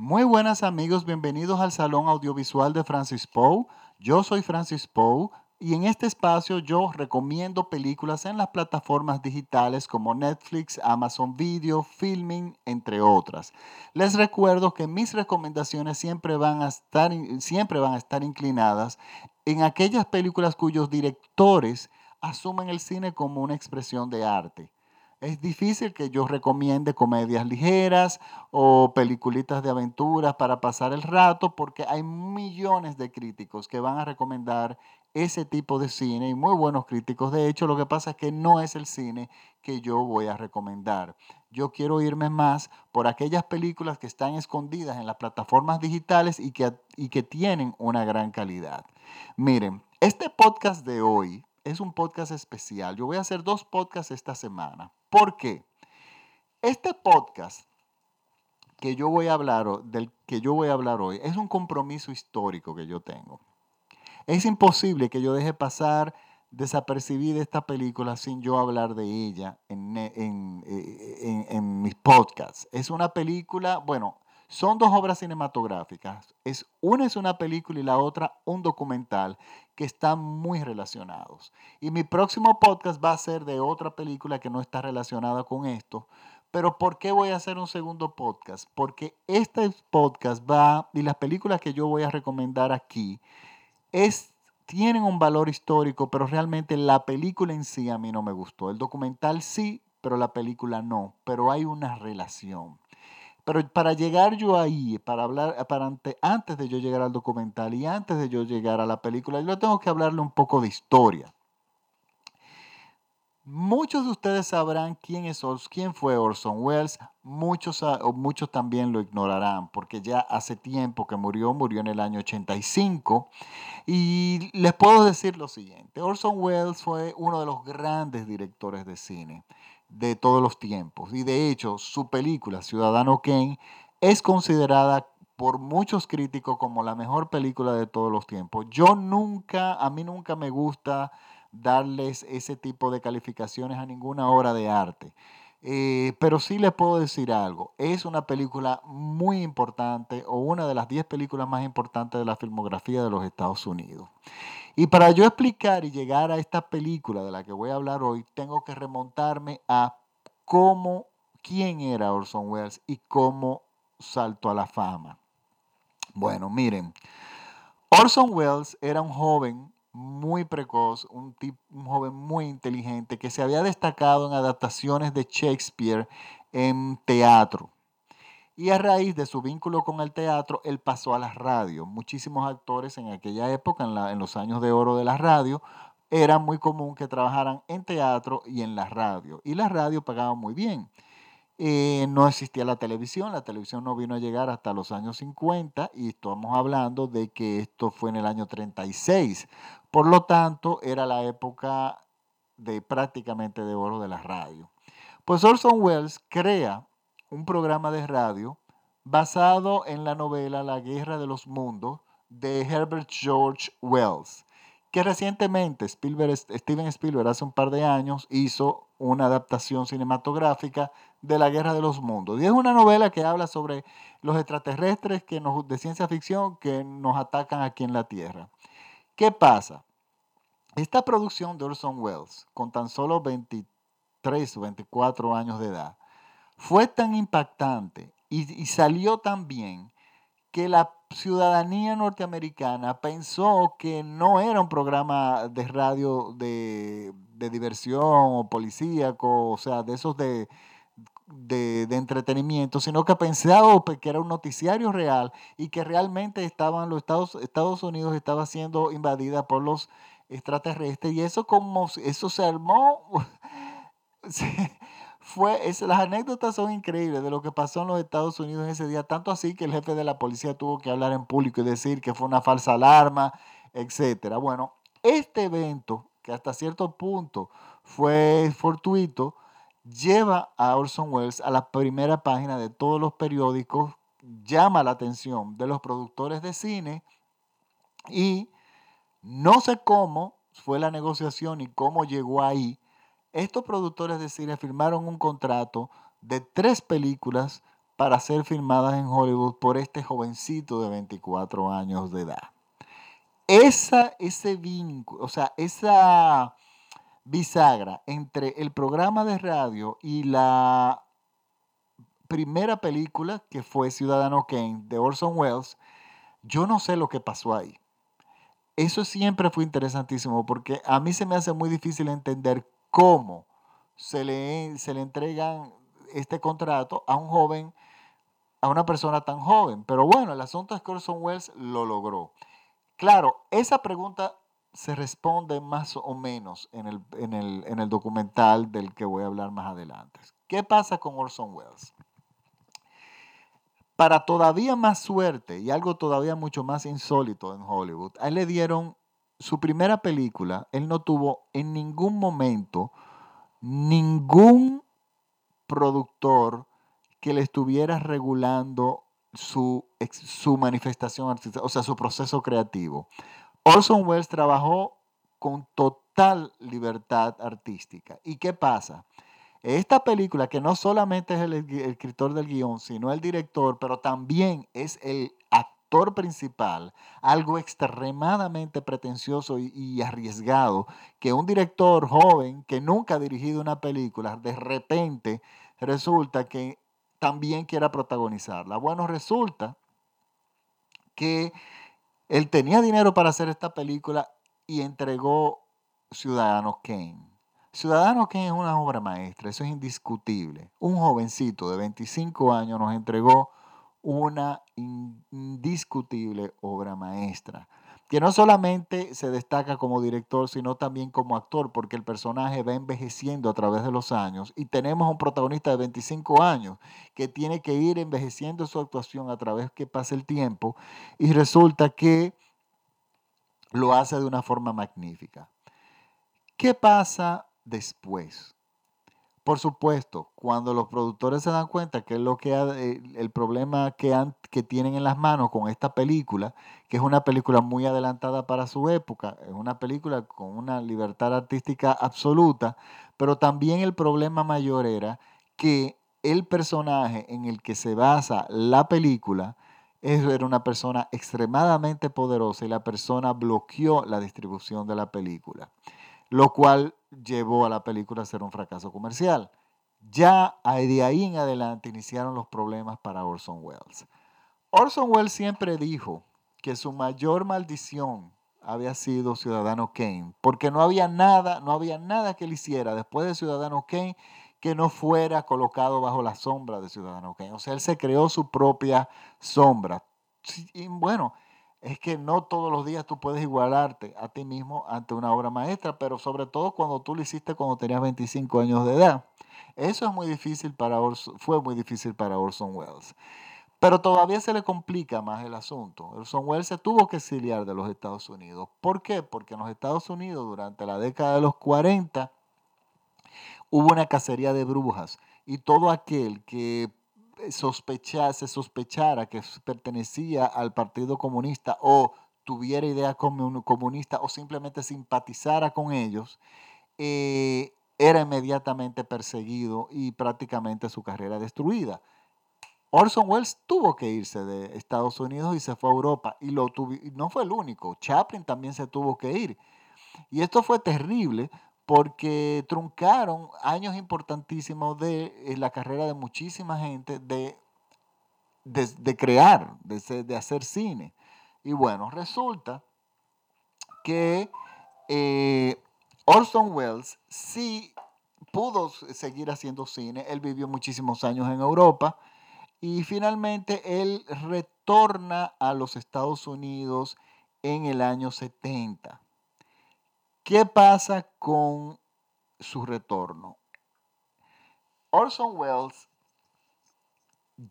Muy buenas amigos, bienvenidos al Salón Audiovisual de Francis Poe. Yo soy Francis Poe y en este espacio yo recomiendo películas en las plataformas digitales como Netflix, Amazon Video, Filming, entre otras. Les recuerdo que mis recomendaciones siempre van a estar, siempre van a estar inclinadas en aquellas películas cuyos directores asumen el cine como una expresión de arte. Es difícil que yo recomiende comedias ligeras o peliculitas de aventuras para pasar el rato porque hay millones de críticos que van a recomendar ese tipo de cine y muy buenos críticos. De hecho, lo que pasa es que no es el cine que yo voy a recomendar. Yo quiero irme más por aquellas películas que están escondidas en las plataformas digitales y que, y que tienen una gran calidad. Miren, este podcast de hoy es un podcast especial. Yo voy a hacer dos podcasts esta semana. ¿Por qué? Este podcast que yo voy a hablar, del que yo voy a hablar hoy, es un compromiso histórico que yo tengo. Es imposible que yo deje pasar desapercibida esta película sin yo hablar de ella en, en, en, en mis podcasts. Es una película, bueno, son dos obras cinematográficas. Es, una es una película y la otra un documental que están muy relacionados. Y mi próximo podcast va a ser de otra película que no está relacionada con esto. Pero ¿por qué voy a hacer un segundo podcast? Porque este podcast va, y las películas que yo voy a recomendar aquí, es, tienen un valor histórico, pero realmente la película en sí a mí no me gustó. El documental sí, pero la película no. Pero hay una relación. Pero para llegar yo ahí, para hablar, para antes de yo llegar al documental y antes de yo llegar a la película, yo tengo que hablarle un poco de historia. Muchos de ustedes sabrán quién, es, quién fue Orson Welles, muchos, muchos también lo ignorarán, porque ya hace tiempo que murió, murió en el año 85. Y les puedo decir lo siguiente, Orson Welles fue uno de los grandes directores de cine de todos los tiempos. Y de hecho, su película, Ciudadano Kane, es considerada por muchos críticos como la mejor película de todos los tiempos. Yo nunca, a mí nunca me gusta darles ese tipo de calificaciones a ninguna obra de arte. Eh, pero sí les puedo decir algo, es una película muy importante o una de las 10 películas más importantes de la filmografía de los Estados Unidos. Y para yo explicar y llegar a esta película de la que voy a hablar hoy, tengo que remontarme a cómo, quién era Orson Welles y cómo saltó a la fama. Bueno, miren, Orson Welles era un joven muy precoz, un, un joven muy inteligente que se había destacado en adaptaciones de Shakespeare en teatro. Y a raíz de su vínculo con el teatro, él pasó a la radio. Muchísimos actores en aquella época, en, los años de oro de la radio, era muy común que trabajaran en teatro y en la radio. Y la radio pagaba muy bien. Eh, no existía la televisión, la televisión no vino a llegar hasta los años 50 y estamos hablando de que esto fue en el año 36. Por lo tanto, era la época de prácticamente de oro de la radio. Pues Orson Welles crea un programa de radio basado en la novela La Guerra de los Mundos de Herbert George Wells, que recientemente Steven Spielberg hace un par de años hizo una adaptación cinematográfica de La Guerra de los Mundos. Y es una novela que habla sobre los extraterrestres que de ciencia ficción que nos atacan aquí en la Tierra. ¿Qué pasa? Esta producción de Orson Welles, con tan solo 23 o 24 años de edad, fue tan impactante y, salió tan bien que la ciudadanía norteamericana pensó que no era un programa de radio de, diversión o policíaco, o sea, de esos de, de, entretenimiento, sino que pensaba que era un noticiario real y que realmente estaban los Estados, Estados Unidos estaba siendo invadida por los extraterrestres y eso como eso se armó fue, las anécdotas son increíbles de lo que pasó en los Estados Unidos ese día, tanto así que el jefe de la policía tuvo que hablar en público y decir que fue una falsa alarma, etcétera. Bueno, este evento, que hasta cierto punto fue fortuito, lleva a Orson Welles a la primera página de todos los periódicos, llama la atención de los productores de cine y no sé cómo fue la negociación y cómo llegó ahí, estos productores de cine firmaron un contrato de tres películas para ser filmadas en Hollywood por este jovencito de 24 años de edad. Esa, ese vínculo, o sea, esa bisagra entre el programa de radio y la primera película, que fue Ciudadano Kane, de Orson Welles, yo no sé lo que pasó ahí. Eso siempre fue interesantísimo porque a mí se me hace muy difícil entender cómo se le, se le entregan este contrato a un joven, a una persona tan joven. Pero bueno, el asunto es que Orson Welles lo logró. Claro, esa pregunta se responde más o menos en el, en el, en el documental del que voy a hablar más adelante. ¿Qué pasa con Orson Welles? Para todavía más suerte y algo todavía mucho más insólito en Hollywood, a él le dieron su primera película, él no tuvo en ningún momento ningún productor que le estuviera regulando su, su manifestación artística, o sea, su proceso creativo. Orson Welles trabajó con total libertad artística. ¿Y qué pasa? Esta película, que no solamente es el, escritor del guion, sino el director, pero también es el actor principal, algo extremadamente pretencioso y, y, arriesgado, que un director joven que nunca ha dirigido una película, de repente resulta que también quiera protagonizarla. Bueno, resulta que él tenía dinero para hacer esta película y entregó Ciudadano Kane. Ciudadano Kane es una obra maestra, eso es indiscutible. Un jovencito de 25 años nos entregó una indiscutible obra maestra que no solamente se destaca como director, sino también como actor, porque el personaje va envejeciendo a través de los años y tenemos un protagonista de 25 años que tiene que ir envejeciendo su actuación a través que pasa el tiempo y resulta que lo hace de una forma magnífica. ¿Qué pasa después? Por supuesto, cuando los productores se dan cuenta que es lo que eh, el problema que, que tienen en las manos con esta película, que es una película muy adelantada para su época, es una película con una libertad artística absoluta, pero también el problema mayor era que el personaje en el que se basa la película era una persona extremadamente poderosa y la persona bloqueó la distribución de la película, lo cual llevó a la película a ser un fracaso comercial. Ya de ahí en adelante iniciaron los problemas para Orson Welles. Orson Welles siempre dijo que su mayor maldición había sido Ciudadano Kane, porque no había nada, no había nada que él hiciera después de Ciudadano Kane que no fuera colocado bajo la sombra de Ciudadano Kane. O sea, él se creó su propia sombra. Y bueno, es que no todos los días tú puedes igualarte a ti mismo ante una obra maestra, pero sobre todo cuando tú lo hiciste cuando tenías 25 años de edad. Eso es muy difícil para fue muy difícil para Orson Welles. Pero todavía se le complica más el asunto. Orson Welles se tuvo que exiliar de los Estados Unidos. ¿Por qué? Porque en los Estados Unidos durante la década de los 40 hubo una cacería de brujas y todo aquel que sospechar, se sospechara que pertenecía al Partido Comunista o tuviera idea comunista o simplemente simpatizara con ellos, eh, era inmediatamente perseguido y prácticamente su carrera destruida. Orson Welles tuvo que irse de Estados Unidos y se fue a Europa y lo no fue el único, Chaplin también se tuvo que ir. Y esto fue terrible porque truncaron años importantísimos de eh, la carrera de muchísima gente de, de, crear, de, de, hacer cine. Y bueno, resulta que eh, Orson Welles sí pudo seguir haciendo cine, él vivió muchísimos años en Europa y finalmente él retorna a los Estados Unidos en el año 70. ¿Qué pasa con su retorno? Orson Welles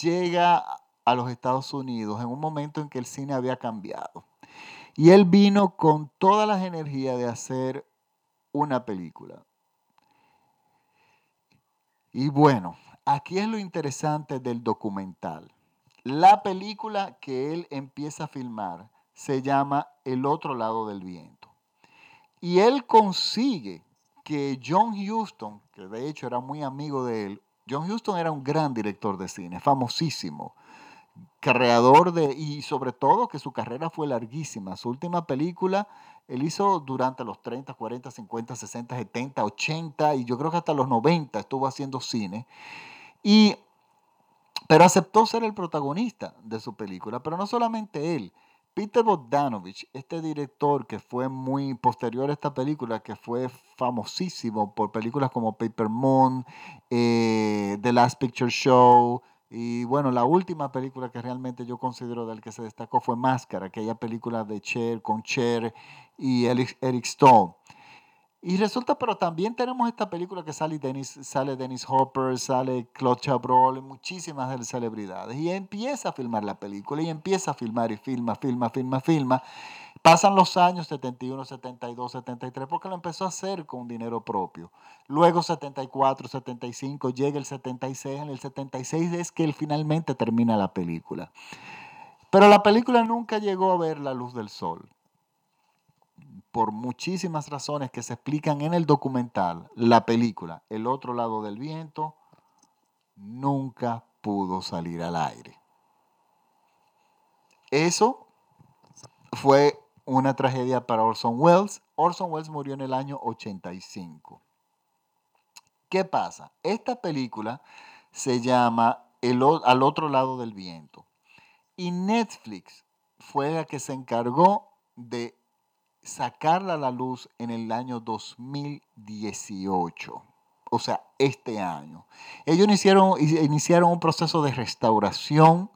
llega a los Estados Unidos en un momento en que el cine había cambiado. Y él vino con todas las energías de hacer una película. Y bueno, aquí es lo interesante del documental. La película que él empieza a filmar se llama El otro lado del viento. Y él consigue que John Huston, que de hecho era muy amigo de él, John Huston era un gran director de cine, famosísimo, creador de, y sobre todo que su carrera fue larguísima. Su última película él hizo durante los 30, 40, 50, 60, 70, 80 y yo creo que hasta los 90 estuvo haciendo cine. Y, pero aceptó ser el protagonista de su película, pero no solamente él. Peter Bogdanovich, este director que fue muy posterior a esta película, que fue famosísimo por películas como Paper Moon, eh, The Last Picture Show, y bueno, la última película que realmente yo considero del que se destacó fue Máscara, aquella película de Cher con Cher y Eric Stone. Y resulta, pero también tenemos esta película que sale Dennis, sale Dennis Hopper, sale Claude Chabrol, muchísimas celebridades. Y empieza a filmar la película y empieza a filmar y filma, filma, filma, filma. Pasan los años 71, 72, 73, porque lo empezó a hacer con dinero propio. Luego 74, 75, llega el 76. En el 76 es que él finalmente termina la película. Pero la película nunca llegó a ver la luz del sol por muchísimas razones que se explican en el documental, la película El otro lado del viento nunca pudo salir al aire. Eso fue una tragedia para Orson Welles. Orson Welles murió en el año 85. ¿Qué pasa? Esta película se llama el, Al otro lado del viento. Y Netflix fue la que se encargó de sacarla a la luz en el año 2018, o sea, este año. Ellos iniciaron, iniciaron un proceso de restauración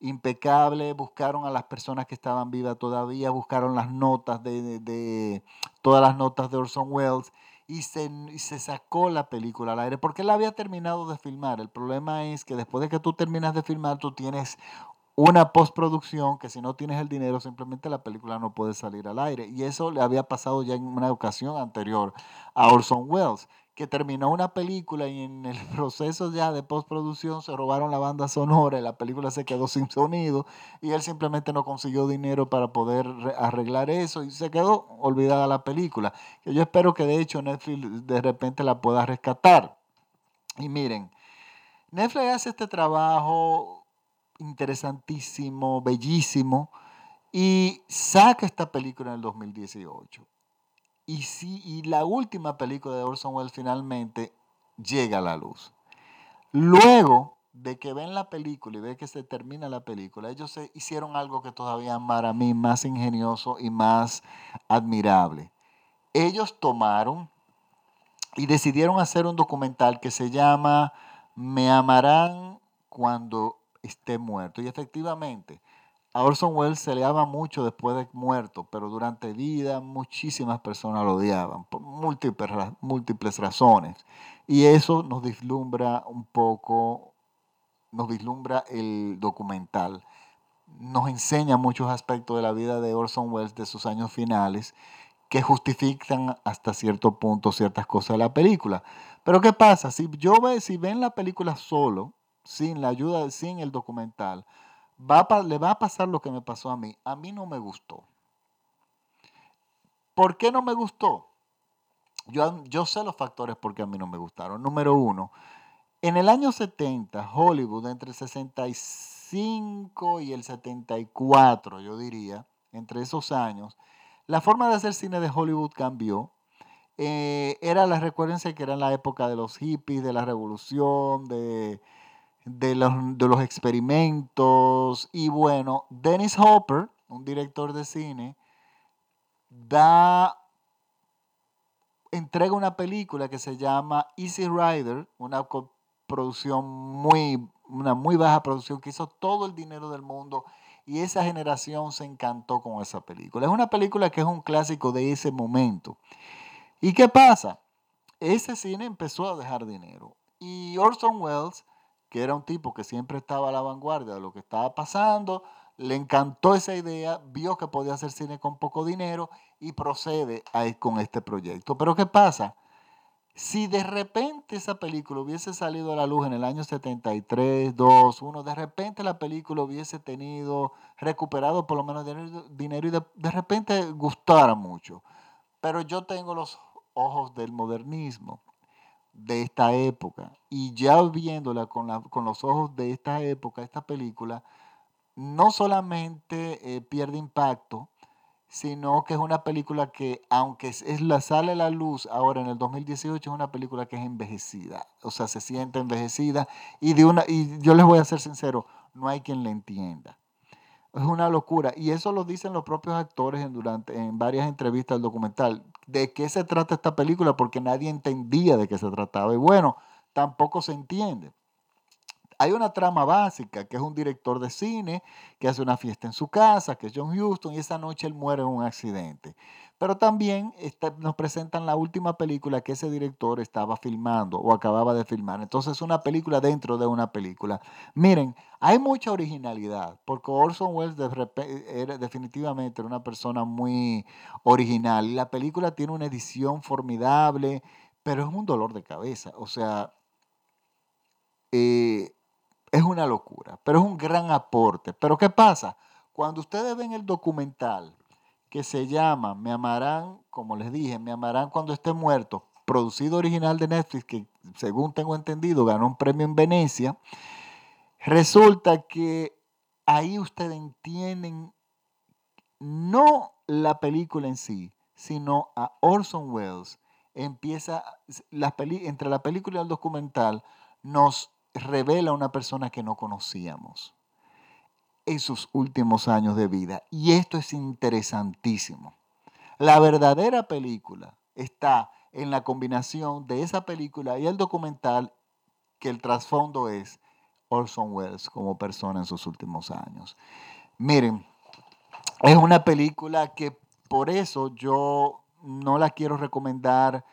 impecable, buscaron a las personas que estaban vivas todavía, buscaron las notas de, todas las notas de Orson Welles y se, y se, sacó la película al aire porque él había terminado de filmar. El problema es que después de que tú terminas de filmar, tú tienes una postproducción que si no tienes el dinero simplemente la película no puede salir al aire. Y eso le había pasado ya en una ocasión anterior a Orson Welles, que terminó una película y en el proceso ya de postproducción se robaron la banda sonora y la película se quedó sin sonido y él simplemente no consiguió dinero para poder arreglar eso y se quedó olvidada la película. Yo espero que de hecho Netflix de repente la pueda rescatar. Y miren, Netflix hace este trabajo interesantísimo, bellísimo, y saca esta película en el 2018. Y, sí, y la última película de Orson Welles finalmente llega a la luz. Luego de que ven la película y ven que se termina la película, ellos hicieron algo que todavía para mí más ingenioso y más admirable. Ellos tomaron y decidieron hacer un documental que se llama Me amarán cuando esté muerto. Y efectivamente, a Orson Welles se le ama mucho después de muerto, pero durante vida muchísimas personas lo odiaban por múltiples, múltiples razones. Y eso nos vislumbra un poco, nos vislumbra el documental. Nos enseña muchos aspectos de la vida de Orson Welles de sus años finales que justifican hasta cierto punto ciertas cosas de la película. Pero ¿qué pasa? Si yo ve, si ven la película solo, sin la ayuda, sin el documental, va le va a pasar lo que me pasó a mí. A mí no me gustó. ¿Por qué no me gustó? Yo, yo sé los factores por qué a mí no me gustaron. Número uno, en el año 70, Hollywood, entre el 65 y el 74, yo diría, entre esos años, la forma de hacer cine de Hollywood cambió. Eh, era la, recuérdense que era la época de los hippies, de la revolución, de, de los, experimentos. Y bueno, Dennis Hopper, un director de cine, da entrega una película que se llama Easy Rider, una producción muy, una muy baja producción que hizo todo el dinero del mundo y esa generación se encantó con esa película. Es una película que es un clásico de ese momento. ¿Y qué pasa? Ese cine empezó a dejar dinero y Orson Welles que era un tipo que siempre estaba a la vanguardia de lo que estaba pasando, le encantó esa idea, vio que podía hacer cine con poco dinero y procede con este proyecto. Pero ¿qué pasa? Si de repente esa película hubiese salido a la luz en el año 73, 2, 1, de repente la película hubiese tenido, recuperado por lo menos dinero y de, de repente gustara mucho. Pero yo tengo los ojos del modernismo de esta época. Y ya viéndola con, con los ojos de esta época, esta película, no solamente eh, pierde impacto, sino que es una película que, aunque es, la sale a la luz ahora en el 2018, es una película que es envejecida. O sea, se siente envejecida y, de una, y yo les voy a ser sincero, no hay quien la entienda. Es una locura. Y eso lo dicen los propios actores en, durante, en varias entrevistas del documental. ¿De qué se trata esta película? Porque nadie entendía de qué se trataba. Y bueno, tampoco se entiende. Hay una trama básica, que es un director de cine que hace una fiesta en su casa, que es John Huston, y esa noche él muere en un accidente. Pero también nos presentan la última película que ese director estaba filmando o acababa de filmar. Entonces es una película dentro de una película. Miren, hay mucha originalidad, porque Orson Welles era, definitivamente era una persona muy original. La película tiene una edición formidable, pero es un dolor de cabeza. O sea, eh, es una locura, pero es un gran aporte. Pero ¿qué pasa? Cuando ustedes ven el documental que se llama Me amarán, como les dije, Me amarán cuando esté muerto, producido original de Netflix, que según tengo entendido ganó un premio en Venecia, resulta que ahí ustedes entienden no la película en sí, sino a Orson Welles. Empieza, la entre la película y el documental, nos revela una persona que no conocíamos en sus últimos años de vida. Y esto es interesantísimo. La verdadera película está en la combinación de esa película y el documental que el trasfondo es Orson Welles como persona en sus últimos años. Miren, es una película que por eso yo no la quiero recomendar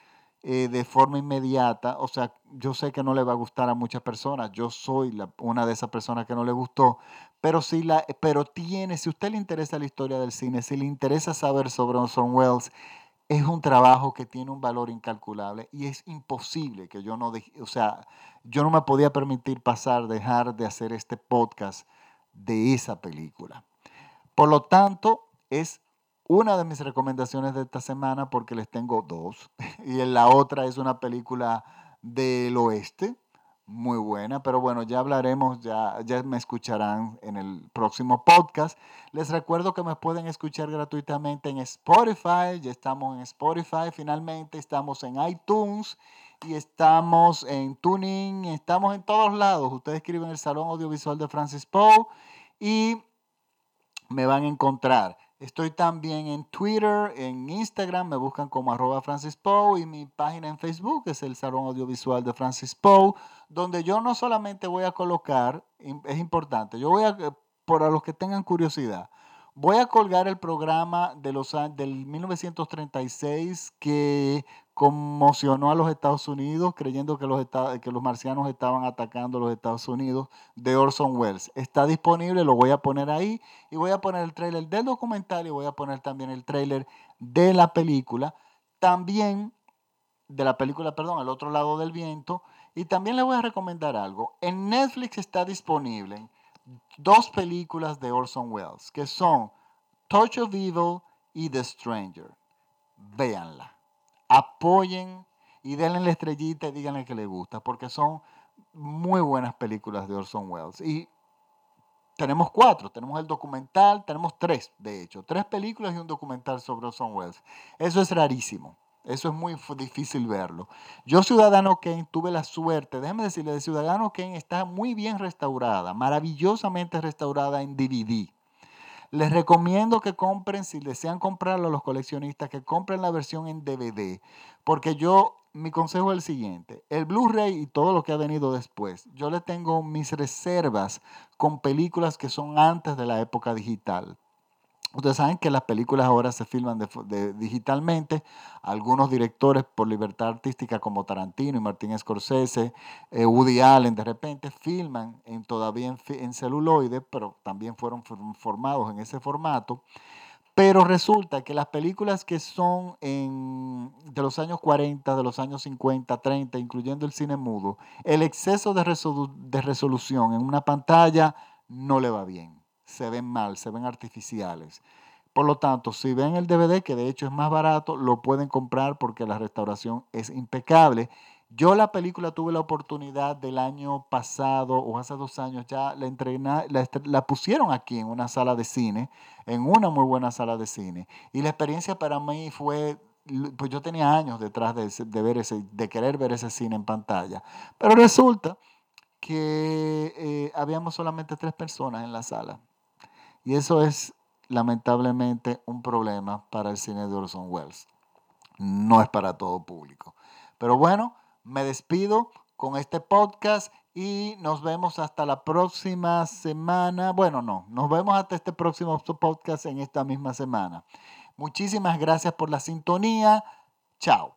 eh, de forma inmediata. O sea, yo sé que no le va a gustar a muchas personas. Yo soy una de esas personas que no le gustó. Pero, si la, pero tiene, si a usted le interesa la historia del cine, si le interesa saber sobre Orson Welles, es un trabajo que tiene un valor incalculable y es imposible que yo no, o sea, yo no me podía permitir pasar, dejar de hacer este podcast de esa película. Por lo tanto, es una de mis recomendaciones de esta semana, porque les tengo dos, y la otra es una película del oeste, muy buena, pero bueno, ya hablaremos, ya, ya me escucharán en el próximo podcast. Les recuerdo que me pueden escuchar gratuitamente en Spotify, ya estamos en Spotify, finalmente estamos en iTunes y estamos en Tuning, estamos en todos lados. Ustedes escriben el Salón Audiovisual de Francis Poe y me van a encontrar. Estoy también en Twitter, en Instagram, me buscan como arroba Francis y mi página en Facebook es el Salón Audiovisual de Francis Poe, donde yo no solamente voy a colocar, es importante, yo voy a, eh, para los que tengan curiosidad, voy a colgar el programa de los, del 1936 que conmocionó a los Estados Unidos creyendo que los, que los marcianos estaban atacando a los Estados Unidos de Orson Welles. Está disponible, lo voy a poner ahí y voy a poner el trailer del documental y voy a poner también el trailer de la película. También de la película, perdón, El otro lado del viento. Y también le voy a recomendar algo. En Netflix está disponible dos películas de Orson Welles que son Touch of Evil y The Stranger. Véanla apoyen y denle la estrellita y díganle que les gusta, porque son muy buenas películas de Orson Welles. Y tenemos cuatro, tenemos el documental, tenemos tres, de hecho, tres películas y un documental sobre Orson Welles. Eso es rarísimo. Eso es muy difícil verlo. Yo, Ciudadano Kane, tuve la suerte, déjeme decirle, de Ciudadano Kane está muy bien restaurada, maravillosamente restaurada en DVD. Les recomiendo que compren, si desean comprarlo a los coleccionistas, que compren la versión en DVD. Porque yo, mi consejo es el siguiente. El Blu-ray y todo lo que ha venido después, yo le tengo mis reservas con películas que son antes de la época digital. Ustedes saben que las películas ahora se filman digitalmente. Algunos directores por libertad artística como Tarantino y Martín Scorsese, eh, Woody Allen, de repente filman en, todavía en, celuloide, pero también fueron formados en ese formato. Pero resulta que las películas que son de los años 40, de los años 50, 30, incluyendo el cine mudo, el exceso de, de resolución en una pantalla no le va bien se ven mal, se ven artificiales. Por lo tanto, si ven el DVD, que de hecho es más barato, lo pueden comprar porque la restauración es impecable. Yo la película tuve la oportunidad del año pasado o hace dos años ya la, entrena, la, pusieron aquí en una sala de cine, en una muy buena sala de cine. Y la experiencia para mí fue, pues yo tenía años detrás de, ver ese, de querer ver ese cine en pantalla. Pero resulta que eh, habíamos solamente tres personas en la sala. Y eso es lamentablemente un problema para el cine de Orson Welles. No es para todo público. Pero bueno, me despido con este podcast y nos vemos hasta la próxima semana. Bueno, no, nos vemos hasta este próximo podcast en esta misma semana. Muchísimas gracias por la sintonía. Chao.